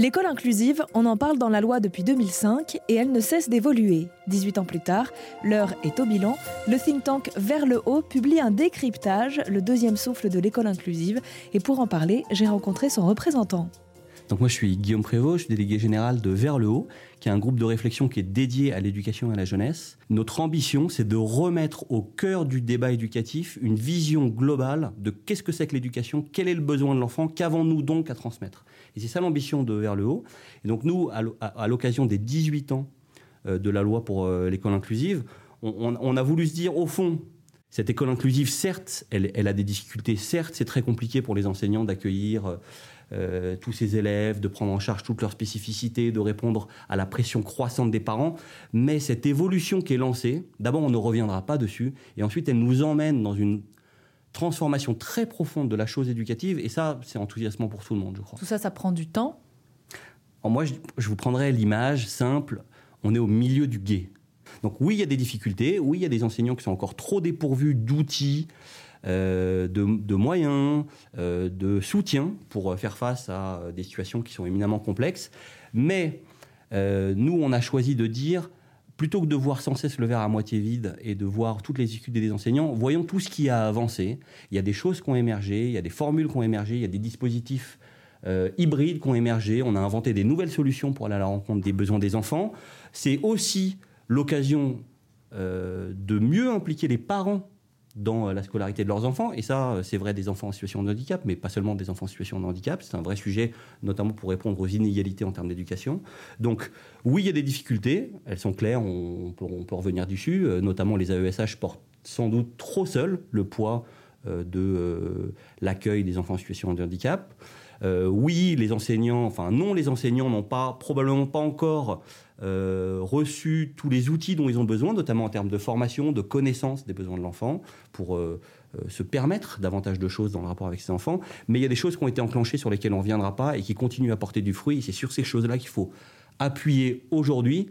L'école inclusive, on en parle dans la loi depuis 2005 et elle ne cesse d'évoluer. 18 ans plus tard, l'heure est au bilan. Le think tank Vers le haut publie un décryptage, le deuxième souffle de l'école inclusive. Et pour en parler, j'ai rencontré son représentant. Donc moi je suis Guillaume Prévost, je suis délégué général de Vers le haut, qui est un groupe de réflexion qui est dédié à l'éducation et à la jeunesse. Notre ambition, c'est de remettre au cœur du débat éducatif une vision globale de qu'est-ce que c'est que l'éducation, quel est le besoin de l'enfant, qu'avons-nous donc à transmettre? Et c'est ça l'ambition de Vers le haut. Et donc nous, à l'occasion des 18 ans euh, de la loi pour euh, l'école inclusive, on, a voulu se dire au fond, cette école inclusive, certes, elle, a des difficultés, certes, c'est très compliqué pour les enseignants d'accueillir euh, tous ces élèves, de prendre en charge toutes leurs spécificités, de répondre à la pression croissante des parents. Mais cette évolution qui est lancée, d'abord on ne reviendra pas dessus, et ensuite elle nous emmène dans une transformation très profonde de la chose éducative, et ça c'est enthousiasmant pour tout le monde, je crois. Tout ça, ça prend du temps? Moi, je, je vous prendrais l'image simple, on est au milieu du guet. Donc oui, il y a des difficultés, oui, il y a des enseignants qui sont encore trop dépourvus d'outils, euh, de, moyens, euh, de soutien pour faire face à des situations qui sont éminemment complexes. Mais euh, nous, on a choisi de dire, plutôt que de voir sans cesse le verre à moitié vide et de voir toutes les difficultés des enseignants, voyons tout ce qui a avancé. Il y a des choses qui ont émergé, il y a des formules qui ont émergé, il y a des dispositifs hybrides qui ont émergé. On a inventé des nouvelles solutions pour aller à la rencontre des besoins des enfants. C'est aussi l'occasion de mieux impliquer les parents dans euh, la scolarité de leurs enfants. Et ça, euh, c'est vrai des enfants en situation de handicap, mais pas seulement des enfants en situation de handicap. C'est un vrai sujet, notamment pour répondre aux inégalités en termes d'éducation. Donc, oui, il y a des difficultés. Elles sont claires, on, peut, on revenir dessus. Euh, notamment, les AESH portent sans doute trop seuls le poids de l'accueil des enfants en situation de handicap. Euh, oui, les enseignants, enfin non, les enseignants n'ont pas probablement pas encore euh, reçu tous les outils dont ils ont besoin, notamment en termes de formation, de connaissance des besoins de l'enfant, pour euh, se permettre davantage de choses dans le rapport avec ses enfants. Mais il y a des choses qui ont été enclenchées sur lesquelles on ne reviendra pas et qui continuent à porter du fruit. Et c'est sur ces choses-là qu'il faut appuyer aujourd'hui.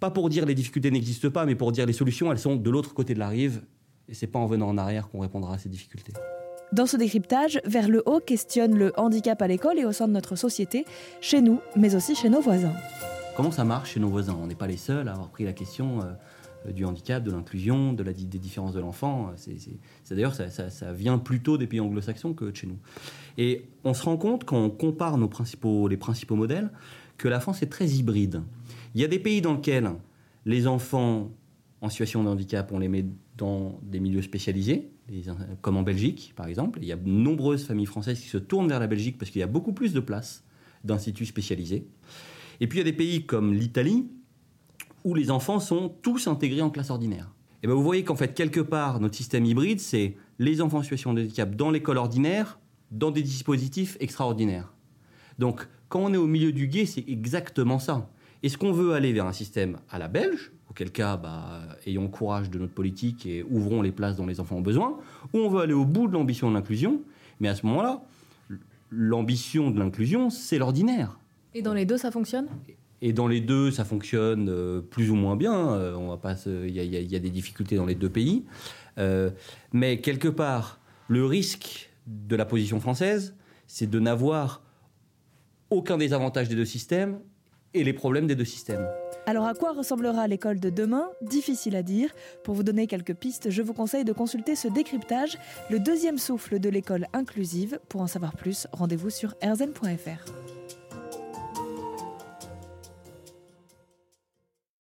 Pas pour dire les difficultés n'existent pas, mais pour dire les solutions, elles sont de l'autre côté de la rive. Et c'est pas en venant en arrière qu'on répondra à ces difficultés. Dans ce décryptage, Vers le haut questionne le handicap à l'école et au sein de notre société, chez nous, mais aussi chez nos voisins. Comment ça marche chez nos voisins? On n'est pas les seuls à avoir pris la question euh, du handicap, de l'inclusion, de la, des différences de l'enfant. C'est, d'ailleurs, ça, ça, vient plutôt des pays anglo-saxons que de chez nous. Et on se rend compte, quand on compare nos principaux, les principaux modèles, que la France est très hybride. Il y a des pays dans lesquels les enfants en situation de handicap, on les met dans des milieux spécialisés, comme en Belgique par exemple. Il y a de nombreuses familles françaises qui se tournent vers la Belgique parce qu'il y a beaucoup plus de places d'instituts spécialisés. Et puis il y a des pays comme l'Italie où les enfants sont tous intégrés en classe ordinaire. Et bien vous voyez qu'en fait quelque part notre système hybride c'est les enfants en situation de handicap dans l'école ordinaire, dans des dispositifs extraordinaires. Donc quand on est au milieu du guet, c'est exactement ça. Est-ce qu'on veut aller vers un système à la belge, auquel cas, bah, ayons courage de notre politique et ouvrons les places dont les enfants ont besoin, ou on veut aller au bout de l'ambition de l'inclusion, mais à ce moment-là, l'ambition de l'inclusion, c'est l'ordinaire. Et dans les deux, ça fonctionne? Et dans les deux, ça fonctionne euh, plus ou moins bien. Euh, on va pas, il y, y, a des difficultés dans les deux pays, euh, mais quelque part, le risque de la position française, c'est de n'avoir aucun des avantages des deux systèmes et les problèmes des deux systèmes. Alors à quoi ressemblera l'école de demain? Difficile à dire. Pour vous donner quelques pistes, je vous conseille de consulter ce décryptage, le deuxième souffle de l'école inclusive. Pour en savoir plus, rendez-vous sur erzen.fr.